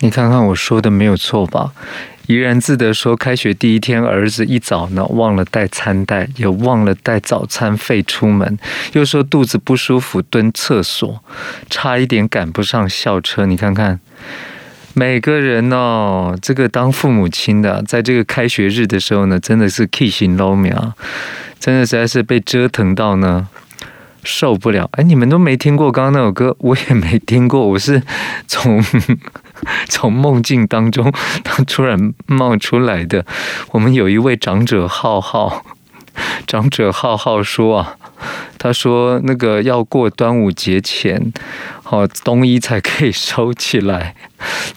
你看看我说的没有错吧？怡然自得说，开学第一天，儿子一早呢忘了带餐袋，也忘了带早餐费出门，又说肚子不舒服蹲厕所，差一点赶不上校车。你看看，每个人哦，这个当父母亲的，在这个开学日的时候呢，真的是气死老苗，真的实在是被折腾到呢。受不了！哎，你们都没听过刚刚那首歌，我也没听过。我是从 从梦境当中他突然冒出来的。我们有一位长者浩浩，长者浩浩说啊，他说那个要过端午节前，好冬衣才可以收起来，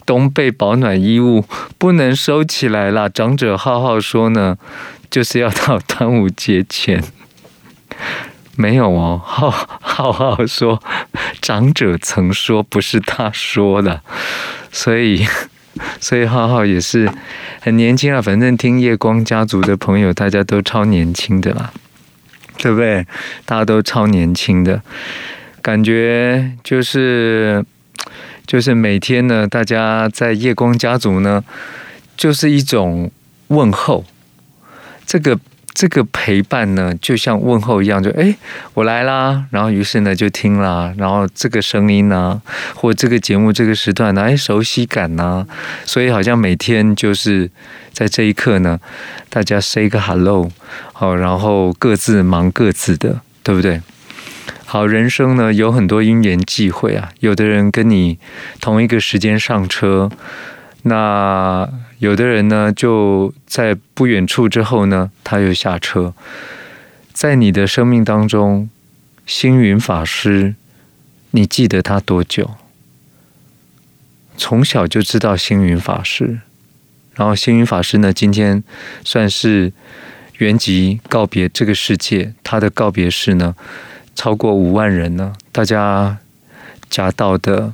冬被保暖衣物不能收起来啦。长者浩浩说呢，就是要到端午节前。没有哦，浩浩浩说，长者曾说，不是他说的，所以，所以浩浩也是很年轻啊。反正听夜光家族的朋友，大家都超年轻的啦，对不对？大家都超年轻的，感觉就是就是每天呢，大家在夜光家族呢，就是一种问候，这个。这个陪伴呢，就像问候一样，就哎，我来啦，然后于是呢就听啦，然后这个声音呢，或这个节目这个时段呢，哎，熟悉感呢，所以好像每天就是在这一刻呢，大家 say 个 hello，好，然后各自忙各自的，对不对？好，人生呢有很多因缘际会啊，有的人跟你同一个时间上车。那有的人呢，就在不远处之后呢，他又下车。在你的生命当中，星云法师，你记得他多久？从小就知道星云法师，然后星云法师呢，今天算是圆寂告别这个世界。他的告别式呢，超过五万人呢，大家夹道的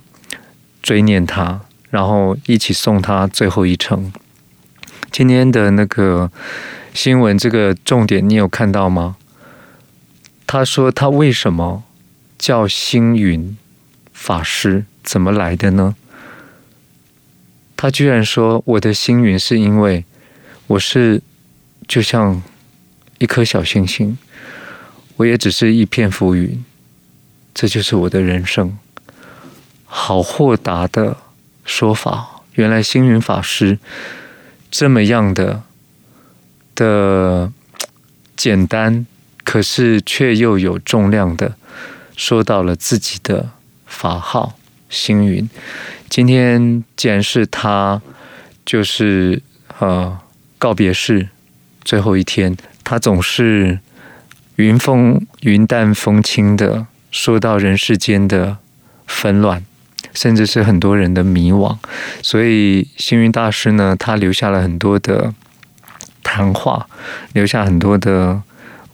追念他。然后一起送他最后一程。今天的那个新闻，这个重点你有看到吗？他说他为什么叫星云法师？怎么来的呢？他居然说我的星云是因为我是就像一颗小星星，我也只是一片浮云，这就是我的人生。好豁达的。说法，原来星云法师这么样的的简单，可是却又有重量的说到了自己的法号星云。今天既然是他就是呃告别式最后一天，他总是云风云淡风轻的说到人世间的纷乱。甚至是很多人的迷惘，所以星云大师呢，他留下了很多的谈话，留下很多的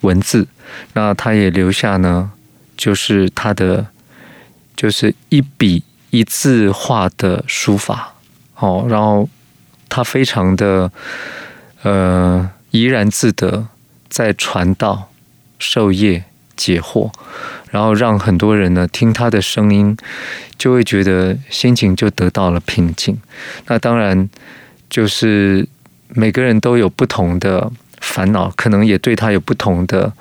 文字。那他也留下呢，就是他的就是一笔一字画的书法。哦，然后他非常的呃怡然自得，在传道授业解惑。然后让很多人呢听他的声音，就会觉得心情就得到了平静。那当然就是每个人都有不同的烦恼，可能也对他有不同的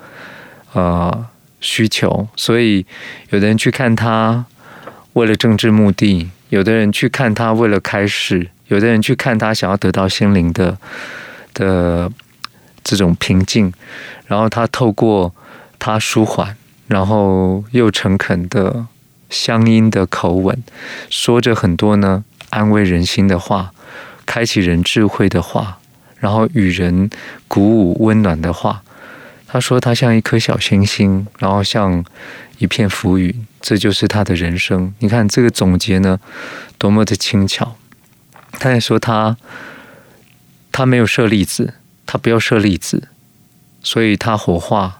呃需求。所以有的人去看他为了政治目的，有的人去看他为了开始，有的人去看他想要得到心灵的的这种平静。然后他透过他舒缓。然后又诚恳的乡音的口吻，说着很多呢安慰人心的话，开启人智慧的话，然后与人鼓舞温暖的话。他说他像一颗小星星，然后像一片浮云，这就是他的人生。你看这个总结呢，多么的轻巧。他也说他他没有舍利子，他不要舍利子，所以他火化。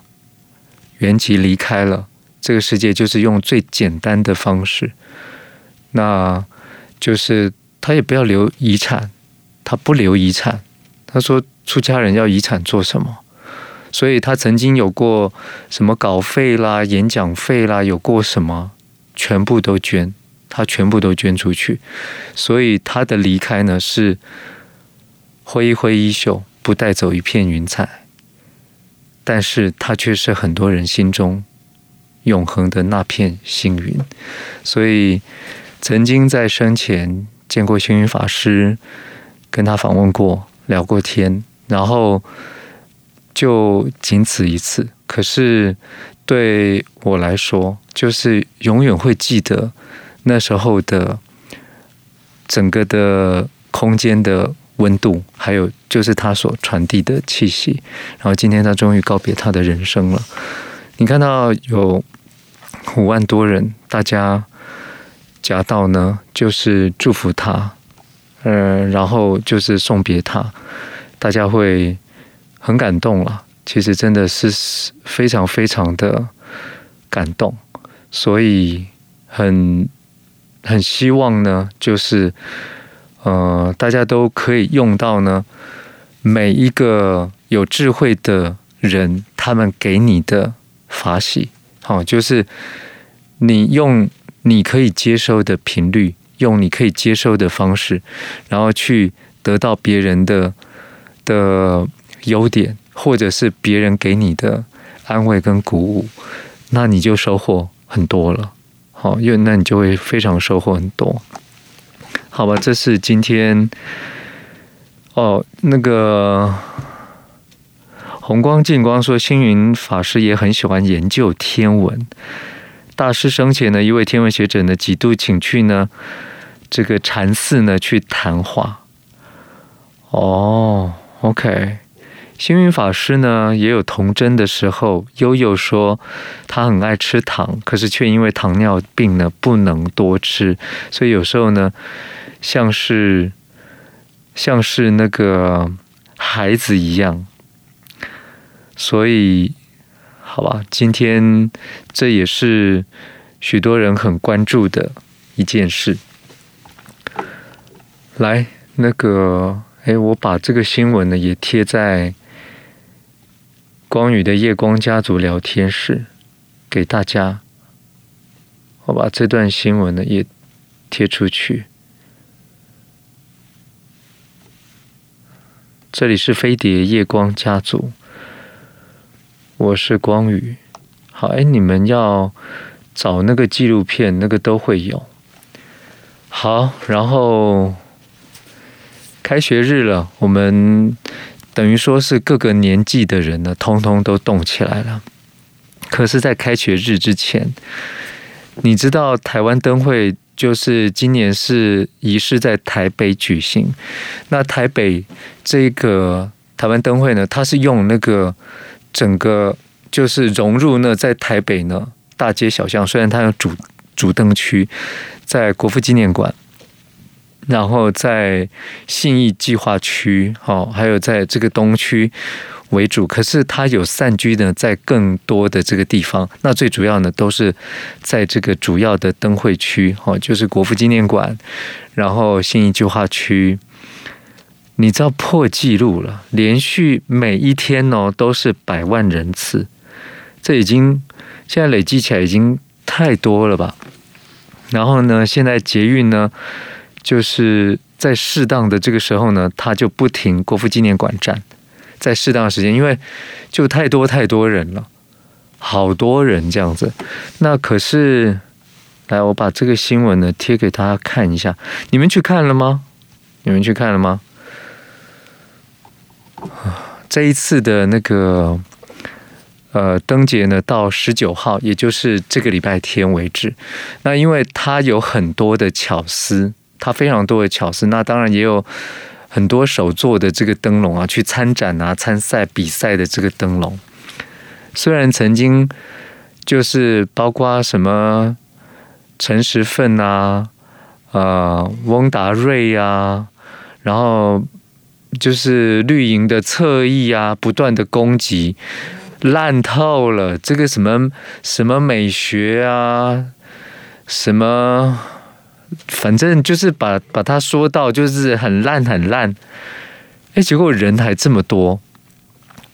圆寂离开了这个世界，就是用最简单的方式，那就是他也不要留遗产，他不留遗产。他说出家人要遗产做什么？所以他曾经有过什么稿费啦、演讲费啦，有过什么，全部都捐，他全部都捐出去，所以他的离开呢是挥一挥衣袖，不带走一片云彩，但是他却是很多人心中永恒的那片星云。所以曾经在生前见过星云法师，跟他访问过，聊过天，然后就仅此一次。可是对我来说，就是永远会记得。那时候的整个的空间的温度，还有就是他所传递的气息，然后今天他终于告别他的人生了。你看到有五万多人，大家夹道呢，就是祝福他，呃，然后就是送别他，大家会很感动了。其实真的是非常非常的感动，所以很。很希望呢，就是呃，大家都可以用到呢，每一个有智慧的人，他们给你的法喜，好，就是你用你可以接收的频率，用你可以接收的方式，然后去得到别人的的优点，或者是别人给你的安慰跟鼓舞，那你就收获很多了。好，因为那你就会非常收获很多，好吧？这是今天哦，那个红光净光说，星云法师也很喜欢研究天文。大师生前呢，一位天文学者呢，几度请去呢这个禅寺呢去谈话。哦，OK。星云法师呢，也有童真的时候。悠悠说，他很爱吃糖，可是却因为糖尿病呢，不能多吃，所以有时候呢，像是像是那个孩子一样。所以，好吧，今天这也是许多人很关注的一件事。来，那个，哎，我把这个新闻呢也贴在。光宇的夜光家族聊天室，给大家，我把这段新闻呢也贴出去。这里是飞碟夜光家族，我是光宇。好，哎，你们要找那个纪录片，那个都会有。好，然后开学日了，我们。等于说是各个年纪的人呢，通通都动起来了。可是，在开学日之前，你知道台湾灯会就是今年是仪式在台北举行。那台北这个台湾灯会呢，它是用那个整个就是融入呢，在台北呢大街小巷，虽然它有主主灯区在国父纪念馆。然后在信义计划区，哦，还有在这个东区为主，可是它有散居呢，在更多的这个地方。那最主要呢，都是在这个主要的灯会区，哦，就是国父纪念馆，然后新义计划区。你知道破纪录了，连续每一天哦都是百万人次，这已经现在累积起来已经太多了吧？然后呢，现在捷运呢？就是在适当的这个时候呢，它就不停国父纪念馆站，在适当的时间，因为就太多太多人了，好多人这样子。那可是，来，我把这个新闻呢贴给大家看一下，你们去看了吗？你们去看了吗？这一次的那个呃灯节呢，到十九号，也就是这个礼拜天为止。那因为它有很多的巧思。它非常多的巧思，那当然也有很多手做的这个灯笼啊，去参展啊、参赛比赛的这个灯笼。虽然曾经就是包括什么陈时奋啊、呃翁达瑞啊，然后就是绿营的侧翼啊，不断的攻击，烂透了。这个什么什么美学啊，什么。反正就是把把他说到就是很烂很烂，哎，结果人还这么多，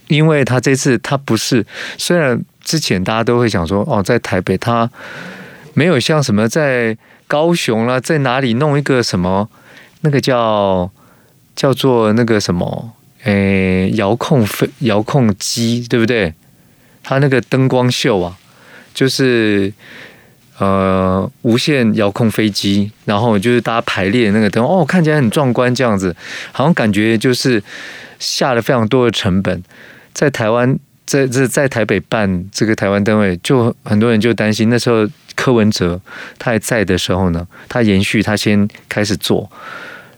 因为他这次他不是，虽然之前大家都会想说哦，在台北他没有像什么在高雄啦，在哪里弄一个什么？那个叫叫做那个什么？诶，遥控飞遥控机，对不对？他那个灯光秀啊，就是呃无线遥控飞机，然后就是大家排列那个灯，哦，看起来很壮观，这样子，好像感觉就是下了非常多的成本，在台湾。在这在台北办这个台湾灯会，就很多人就担心，那时候柯文哲他还在的时候呢，他延续他先开始做。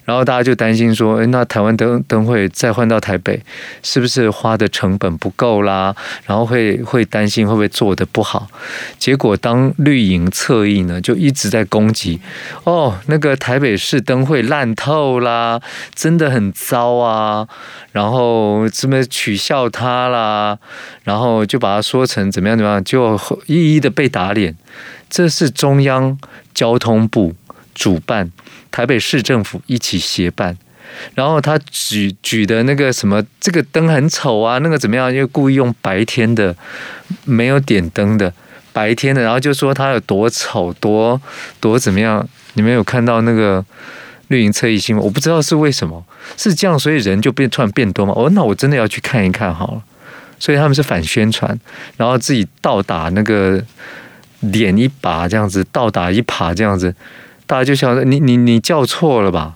然后大家就担心说，诶，那台湾灯灯会再换到台北，是不是花的成本不够啦？然后会会担心会不会做得不好？结果当绿营侧翼呢，就一直在攻击，哦，那个台北市灯会烂透啦，真的很糟啊！然后这么取笑他啦，然后就把他说成怎么样怎么样，就一一的被打脸。这是中央交通部主办。台北市政府一起协办，然后他举举的那个什么，这个灯很丑啊，那个怎么样？又故意用白天的，没有点灯的白天的，然后就说它有多丑，多多怎么样？你们有看到那个绿营侧翼新闻？我不知道是为什么是这样，所以人就变突然变多嘛？哦，那我真的要去看一看好了。所以他们是反宣传，然后自己倒打那个脸一把这样子，倒打一耙这样子。大家就想着你你你叫错了吧？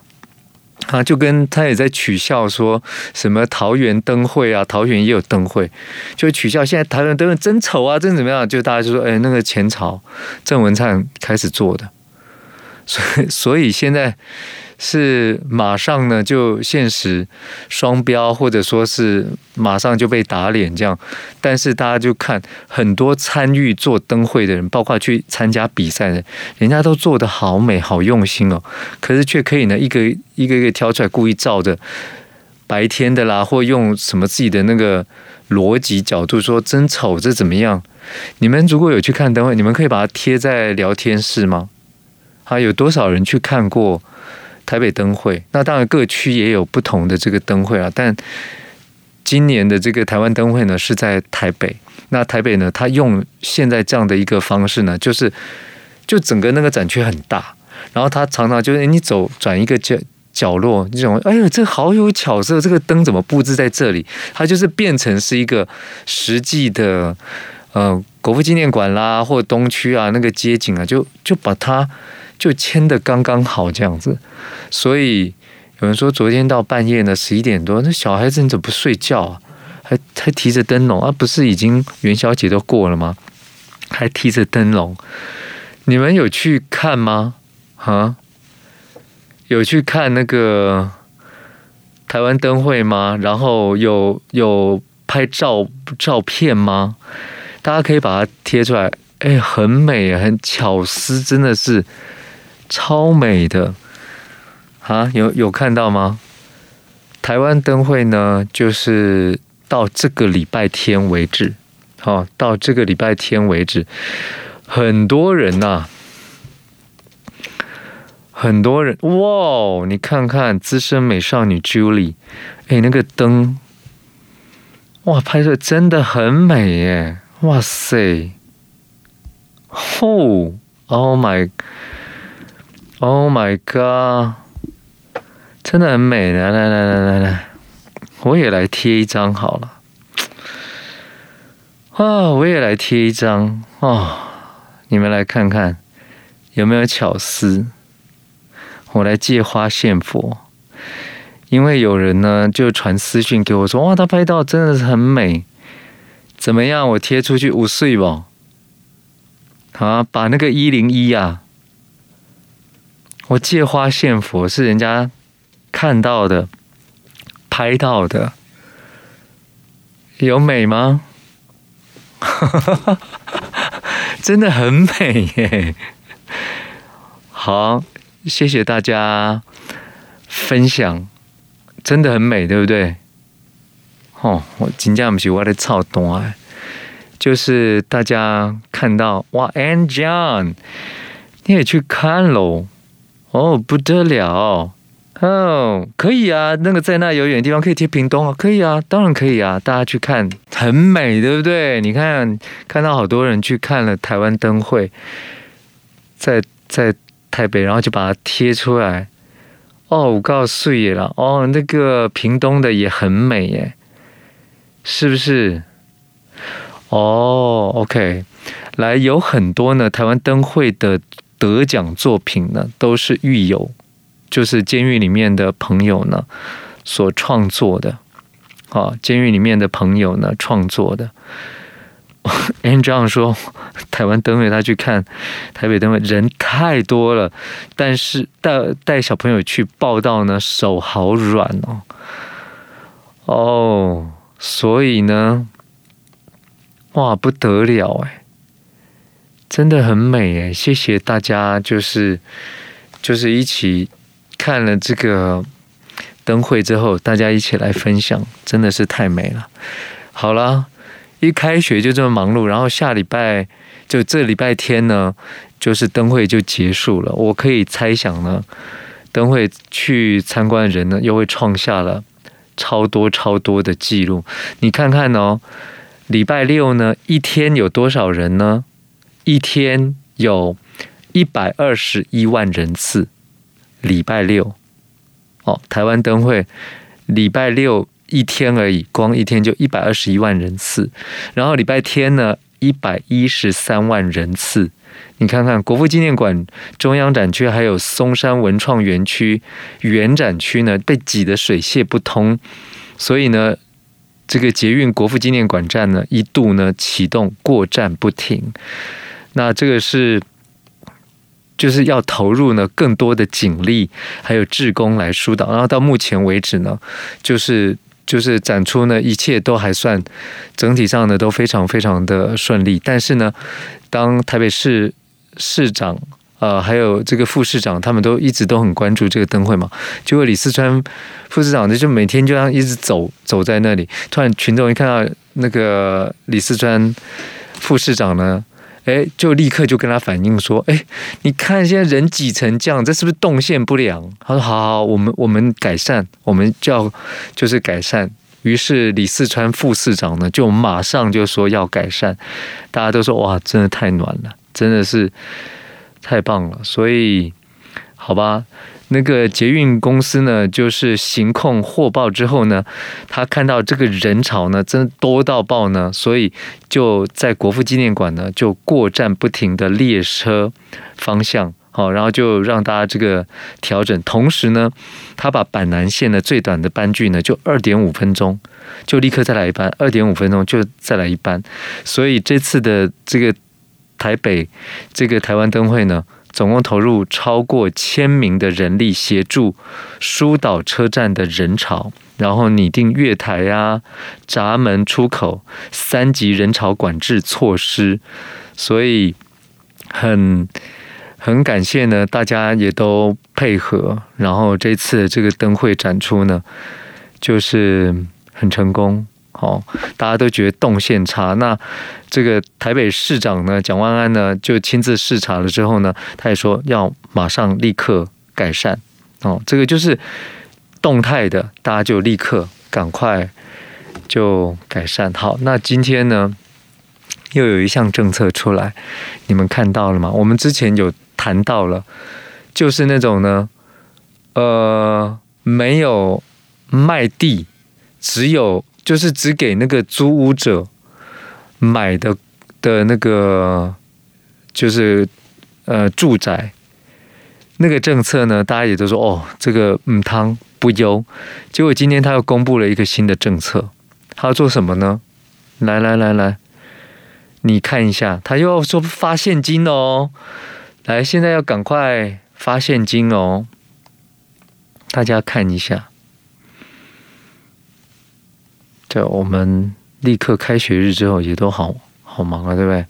啊，就跟他也在取笑说什么桃园灯会啊，桃园也有灯会，就取笑现在桃园灯会真丑啊，真怎么样？就大家就说，哎，那个前朝郑文灿开始做的，所以所以现在。是马上呢就现实双标，或者说是马上就被打脸这样。但是大家就看很多参与做灯会的人，包括去参加比赛的，人人家都做得好美好用心哦。可是却可以呢一个一个一个挑出来，故意照着白天的啦，或用什么自己的那个逻辑角度说真丑，这怎么样？你们如果有去看灯会，你们可以把它贴在聊天室吗？啊，有多少人去看过？台北灯会，那当然各区也有不同的这个灯会啊，但今年的这个台湾灯会呢是在台北。那台北呢，它用现在这样的一个方式呢，就是就整个那个展区很大，然后它常常就是你走转一个角角落，这种哎呦，这好有巧思，这个灯怎么布置在这里？它就是变成是一个实际的呃国父纪念馆啦，或东区啊那个街景啊，就就把它。就签的刚刚好这样子，所以有人说昨天到半夜呢，十一点多，那小孩子你怎么不睡觉啊？还还提着灯笼啊？不是已经元宵节都过了吗？还提着灯笼，你们有去看吗？啊？有去看那个台湾灯会吗？然后有有拍照照片吗？大家可以把它贴出来，哎，很美，很巧思，真的是。超美的啊！有有看到吗？台湾灯会呢，就是到这个礼拜天为止，好，到这个礼拜天为止，很多人呐，很多人哇！你看看资深美少女 Julie，哎，那个灯，哇，拍摄真的很美耶！哇塞，哦，Oh my。Oh my god！真的很美，来来来来来来，我也来贴一张好了。啊，我也来贴一张哦，你们来看看有没有巧思。我来借花献佛，因为有人呢就传私讯给我说，哇，他拍到真的是很美，怎么样？我贴出去五岁吧。好，把那个一零一啊。我借花献佛是人家看到的、拍到的，有美吗？真的很美耶！好，谢谢大家分享，真的很美，对不对？哦，我真正不是我的操蛋哎，就是大家看到哇，And John，你也去看喽。哦，不得了！哦，可以啊，那个在那遥远的地方可以贴屏东啊，可以啊，当然可以啊，大家去看，很美，对不对？你看，看到好多人去看了台湾灯会，在在台北，然后就把它贴出来。哦，我告诉你了，哦，那个屏东的也很美耶，是不是？哦，OK，来，有很多呢，台湾灯会的得奖作品呢，都是狱友，就是监狱里面的朋友呢所创作的。啊，监狱里面的朋友呢创作的。Angel 说，台湾灯会他去看台北灯会人太多了，但是带带小朋友去报到呢，手好软哦。哦，所以呢，哇，不得了哎，真的很美诶，谢谢大家，就是就是一起看了这个灯会之后，大家一起来分享，真的是太美了。好了。一开学就这么忙碌，然后下礼拜就这礼拜天呢，就是灯会就结束了。我可以猜想呢，灯会去参观的人呢，又会创下了超多超多的记录。你看看哦，礼拜六呢，一天有多少人呢？一天有一百二十一万人次。礼拜六，哦，台湾灯会礼拜六。一天而已，光一天就一百二十一万人次，然后礼拜天呢，一百一十三万人次。你看看国父纪念馆中央展区还有松山文创园区原展区呢，被挤得水泄不通，所以呢，这个捷运国父纪念馆站呢，一度呢启动过站不停。那这个是就是要投入呢更多的警力还有志工来疏导，然后到目前为止呢，就是。就是展出呢，一切都还算整体上呢都非常非常的顺利。但是呢，当台北市市长呃还有这个副市长他们都一直都很关注这个灯会嘛，结果李四川副市长呢就每天就这样一直走走在那里，突然群众一看到那个李四川副市长呢。哎，就立刻就跟他反映说：“哎，你看现在人挤成这样，这是不是动线不良？”他说：“好好，我们我们改善，我们就要就是改善。”于是李四川副市长呢，就马上就说要改善。大家都说：“哇，真的太暖了，真的是太棒了。”所以，好吧。那个捷运公司呢，就是行控获报之后呢，他看到这个人潮呢，真多到爆呢，所以就在国父纪念馆呢，就过站不停的列车方向，好，然后就让大家这个调整。同时呢，他把板南线的最短的班距呢，就二点五分钟，就立刻再来一班，二点五分钟就再来一班。所以这次的这个台北这个台湾灯会呢。总共投入超过千名的人力协助疏导车站的人潮，然后拟定月台啊、闸门出口三级人潮管制措施，所以很很感谢呢，大家也都配合，然后这次这个灯会展出呢，就是很成功。好，大家都觉得动线差。那这个台北市长呢，蒋万安呢，就亲自视察了之后呢，他也说要马上立刻改善。哦，这个就是动态的，大家就立刻赶快就改善。好，那今天呢，又有一项政策出来，你们看到了吗？我们之前有谈到了，就是那种呢，呃，没有卖地，只有。就是只给那个租屋者买的的那个，就是呃住宅那个政策呢，大家也都说哦，这个母汤不优。结果今天他又公布了一个新的政策，他要做什么呢？来来来来，你看一下，他又要说发现金哦。来，现在要赶快发现金哦，大家看一下。对，我们立刻开学日之后也都好好忙啊，对不对？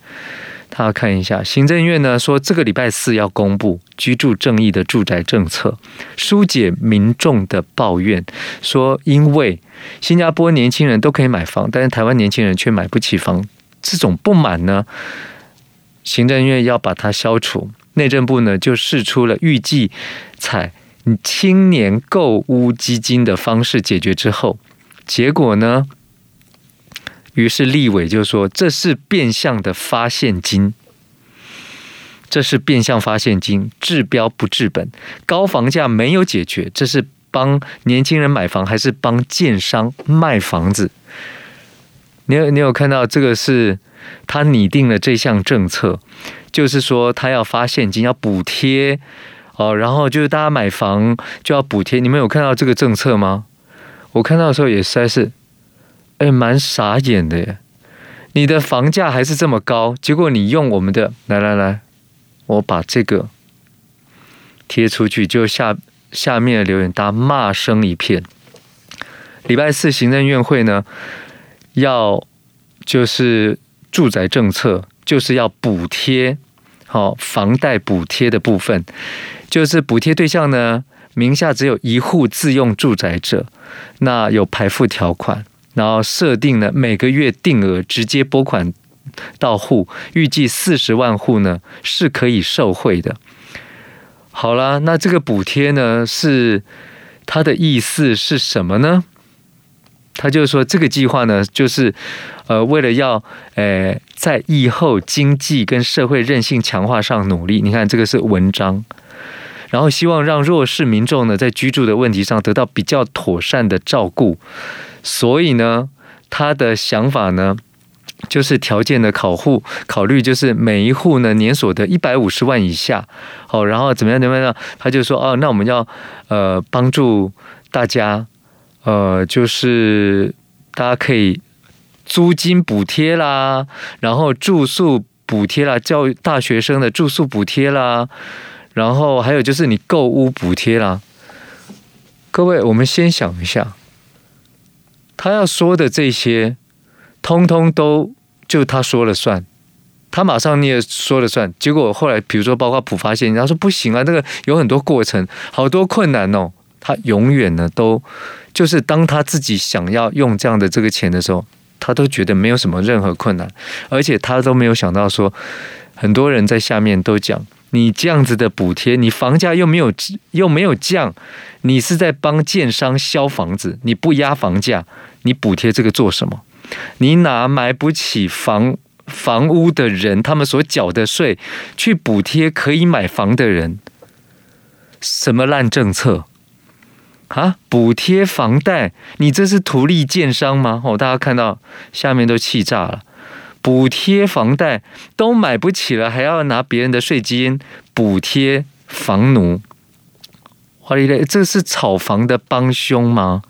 他要看一下，行政院呢说这个礼拜四要公布居住正义的住宅政策，疏解民众的抱怨，说因为新加坡年轻人都可以买房，但是台湾年轻人却买不起房，这种不满呢，行政院要把它消除。内政部呢就试出了预计采青年购屋基金的方式解决之后。结果呢？于是立委就说这是变相的发现金，这是变相发现金，治标不治本。高房价没有解决，这是帮年轻人买房还是帮建商卖房子？你有你有看到这个是他拟定了这项政策，就是说他要发现金，要补贴哦，然后就是大家买房就要补贴。你们有看到这个政策吗？我看到的时候也实在是，哎，蛮傻眼的耶。你的房价还是这么高，结果你用我们的，来来来，我把这个贴出去，就下下面的留言，大家骂声一片。礼拜四行政院会呢，要就是住宅政策，就是要补贴，好房贷补贴的部分，就是补贴对象呢，名下只有一户自用住宅者，那有排付条款。然后设定了每个月定额直接拨款到户，预计四十万户呢是可以受惠的。好了，那这个补贴呢是它的意思是什么呢？他就是说这个计划呢，就是呃为了要呃在疫后经济跟社会韧性强化上努力。你看这个是文章，然后希望让弱势民众呢在居住的问题上得到比较妥善的照顾。所以呢，他的想法呢，就是条件的考户考虑，就是每一户呢年所得一百五十万以下，好，然后怎么样怎么样？他就说哦，那我们要呃帮助大家，呃，就是大家可以租金补贴啦，然后住宿补贴啦，教育大学生的住宿补贴啦，然后还有就是你购物补贴啦。各位，我们先想一下。他要说的这些，通通都就他说了算，他马上你也说了算。结果后来，比如说包括浦发现，他说不行啊，这个有很多过程，好多困难哦。他永远呢都就是当他自己想要用这样的这个钱的时候，他都觉得没有什么任何困难，而且他都没有想到说，很多人在下面都讲。你这样子的补贴，你房价又没有又没有降，你是在帮建商销房子，你不压房价，你补贴这个做什么？你拿买不起房房屋的人他们所缴的税去补贴可以买房的人，什么烂政策啊？补贴房贷，你这是图利建商吗？哦，大家看到下面都气炸了。补贴房贷都买不起了，还要拿别人的税金补贴房奴，哇哩嘞，这是炒房的帮凶吗？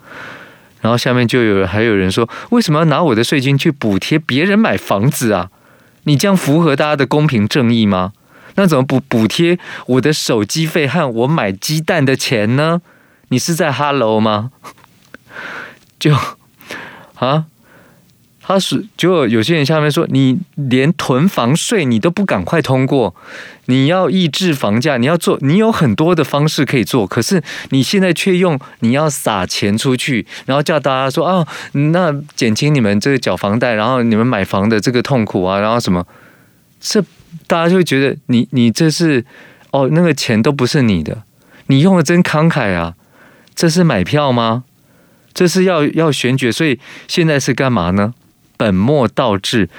然后下面就有还有人说，为什么要拿我的税金去补贴别人买房子啊？你这样符合大家的公平正义吗？那怎么补补贴我的手机费和我买鸡蛋的钱呢？你是在 Hello 吗？就啊？他是就有些人下面说，你连囤房税你都不赶快通过，你要抑制房价，你要做，你有很多的方式可以做，可是你现在却用你要撒钱出去，然后叫大家说啊，那减轻你们这个缴房贷，然后你们买房的这个痛苦啊，然后什么，这大家就会觉得你你这是哦，那个钱都不是你的，你用的真慷慨啊，这是买票吗？这是要要选举，所以现在是干嘛呢？本末倒置，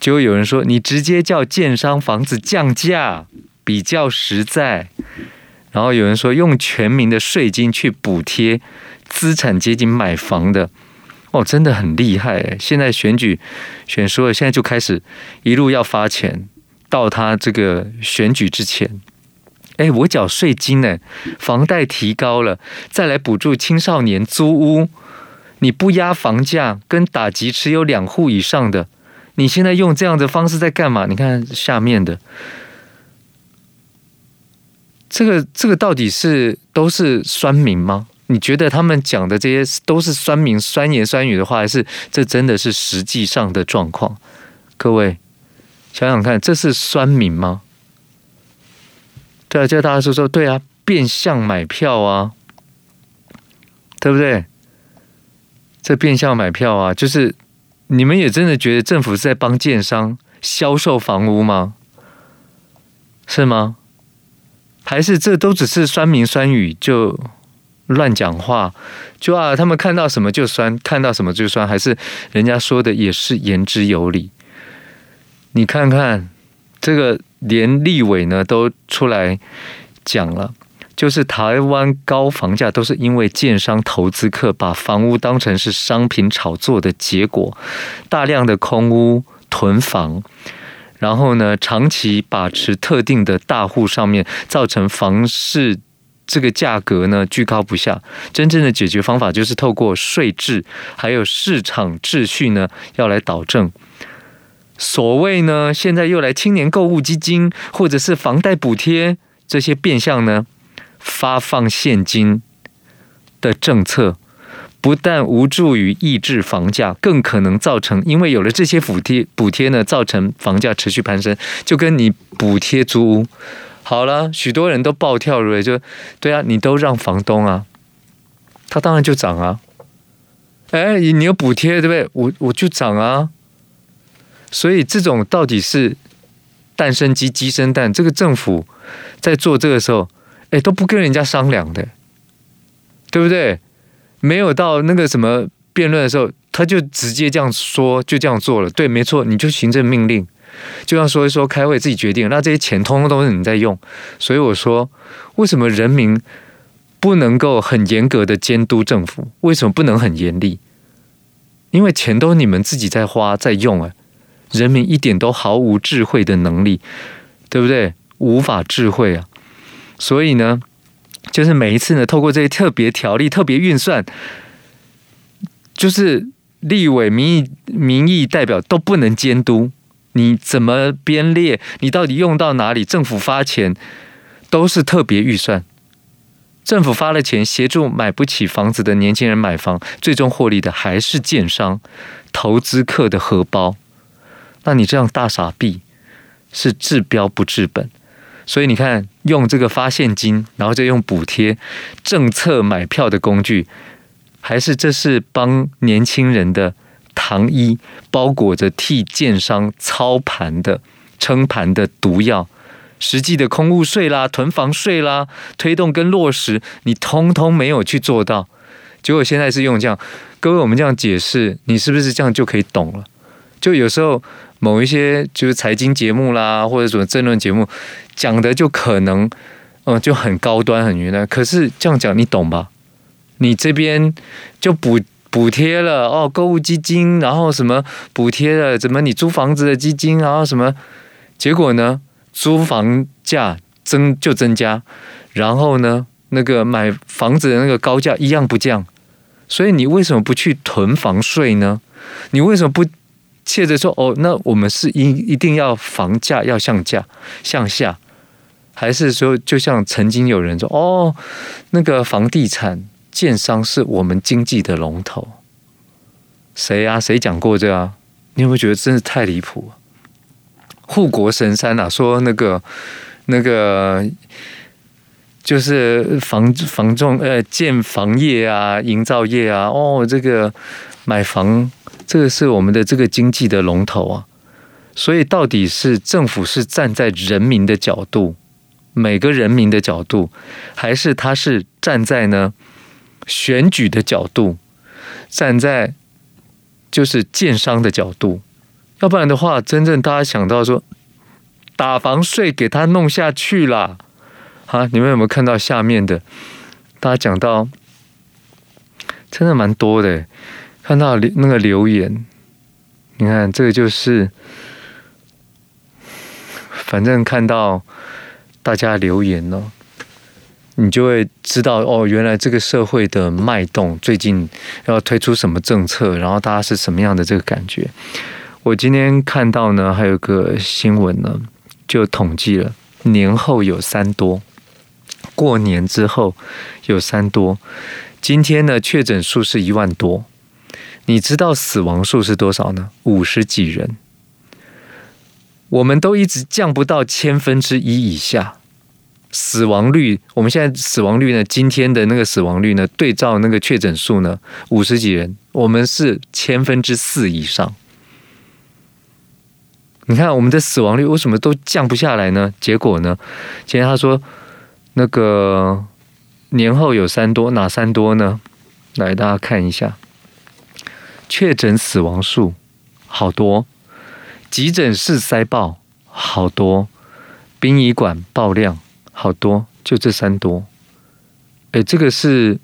就有人说，你直接叫建商房子降价比较实在，然后有人说用全民的税金去补贴资产阶级买房的，哦，真的很厉害。现在选举选输了，现在就开始一路要发钱到他这个选举之前，哎，我缴税金呢，房贷提高了，再来补助青少年租屋。你不压房价，跟打击持有两户以上的，你现在用这样的方式在干嘛？你看下面的，这个这个到底是都是酸民吗？你觉得他们讲的这些都是酸民酸言酸语的话，还是这真的是实际上的状况？各位想想看，这是酸民吗？对啊，叫大家说说，对啊，变相买票啊，对不对？这变相买票啊，就是你们也真的觉得政府是在帮建商销售房屋吗？是吗？还是这都只是酸民酸语就乱讲话？就啊，他们看到什么就酸，看到什么就酸，还是人家说的也是言之有理？你看看这个连立委呢都出来讲了，就是台湾高房价都是因为建商投资客把房屋当成是商品炒作的结果，大量的空屋囤房，然后呢长期把持特定的大户上面，造成房市这个价格呢居高不下。真正的解决方法就是透过税制还有市场秩序呢要来导正。所谓呢，现在又来青年购物基金，或者是房贷补贴这些变相呢发放现金的政策，不但无助于抑制房价，更可能造成因为有了这些补贴补贴呢，造成房价持续攀升。就跟你补贴租屋，好了，许多人都暴跳如雷，就对啊，你都让房东啊，他当然就涨啊。哎，你有补贴对不对？我我就涨啊。所以这种到底是蛋生鸡，鸡生蛋？这个政府在做这个时候，哎，都不跟人家商量的，对不对？没有到那个什么辩论的时候，他就直接这样说，就这样做了。对，没错，你就行政命令，就要说一说，开会自己决定。那这些钱通通都是你在用。所以我说，为什么人民不能够很严格的监督政府？为什么不能很严厉？因为钱都是你们自己在花在用啊。人民一点都毫无智慧的能力，对不对？无法智慧啊！所以呢，就是每一次呢，透过这些特别条例、特别运算，就是立委、民意、民意代表都不能监督你怎么编列，你到底用到哪里？政府发钱都是特别预算，政府发了钱协助买不起房子的年轻人买房，最终获利的还是建商、投资客的荷包。那你这样大傻币是治标不治本，所以你看，用这个发现金，然后再用补贴政策买票的工具，还是这是帮年轻人的糖衣，包裹着替建商操盘的撑盘的毒药。实际的空屋税啦、囤房税啦，推动跟落实，你通通没有去做到。结果现在是用这样，各位我们这样解释，你是不是这样就可以懂了？就有时候。某一些就是财经节目啦，或者什么政论节目讲的就可能，嗯，就很高端很云南。可是这样讲你懂吧？你这边就补补贴了哦，购物基金，然后什么补贴了，怎么你租房子的基金，然后什么，结果呢？租房价增就增加，然后呢，那个买房子的那个高价一样不降。所以你为什么不去囤房税呢？你为什么不？接着说哦，那我们是一一定要房价要向价向下，还是说就像曾经有人说哦，那个房地产建商是我们经济的龙头？谁啊？谁讲过这啊？你有没有觉得真是太离谱？护国神山啊，说那个那个就是房房仲呃建房业啊，营造业啊，哦，这个买房。这个是我们的这个经济的龙头啊，所以到底是政府是站在人民的角度，每个人民的角度，还是他是站在呢选举的角度，站在就是建商的角度？要不然的话，真正大家想到说打房税给他弄下去了，啊，你们有没有看到下面的？大家讲到真的蛮多的。看到那个留言，你看这个就是，反正看到大家留言呢，你就会知道哦，原来这个社会的脉动，最近要推出什么政策，然后大家是什么样的这个感觉。我今天看到呢，还有个新闻呢，就统计了年后有三多，过年之后有三多，今天呢确诊数是一万多。你知道死亡数是多少呢？五十几人，我们都一直降不到千分之一以下。死亡率，我们现在死亡率呢？今天的那个死亡率呢？对照那个确诊数呢？五十几人，我们是千分之四以上。你看我们的死亡率为什么都降不下来呢？结果呢？今天他说那个年后有三多，哪三多呢？来，大家看一下。确诊死亡数好多，急诊室塞爆好多，殡仪馆爆量好多，就这三多。哎，这个是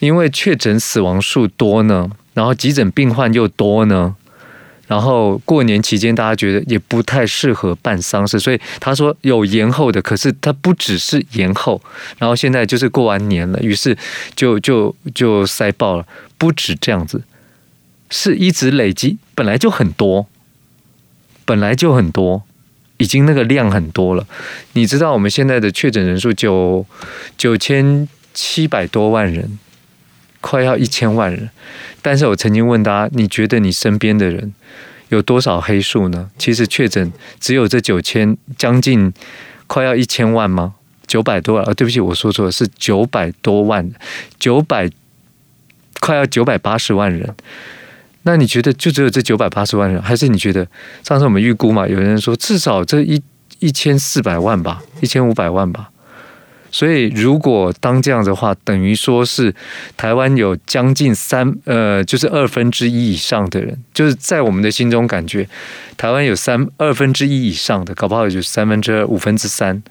因为确诊死亡数多呢，然后急诊病患又多呢。然后过年期间，大家觉得也不太适合办丧事，所以他说有延后的，可是他不只是延后，然后现在就是过完年了，于是就就就塞爆了，不止这样子，是一直累积，本来就很多，本来就很多，已经那个量很多了。你知道我们现在的确诊人数九九千七百多万人，快要一千万人，但是我曾经问大家，你觉得你身边的人？有多少黑数呢？其实确诊只有这九千，将近快要一千万吗？九百多万啊！对不起，我说错了，是九百多万，九百快要九百八十万人。那你觉得就只有这九百八十万人，还是你觉得上次我们预估嘛？有人说至少这一一千四百万吧，一千五百万吧。所以，如果当这样的话，等于说是台湾有将近三呃，就是二分之一以上的人，就是在我们的心中感觉，台湾有三二分之一以上的，搞不好就是三分之二、五分之三。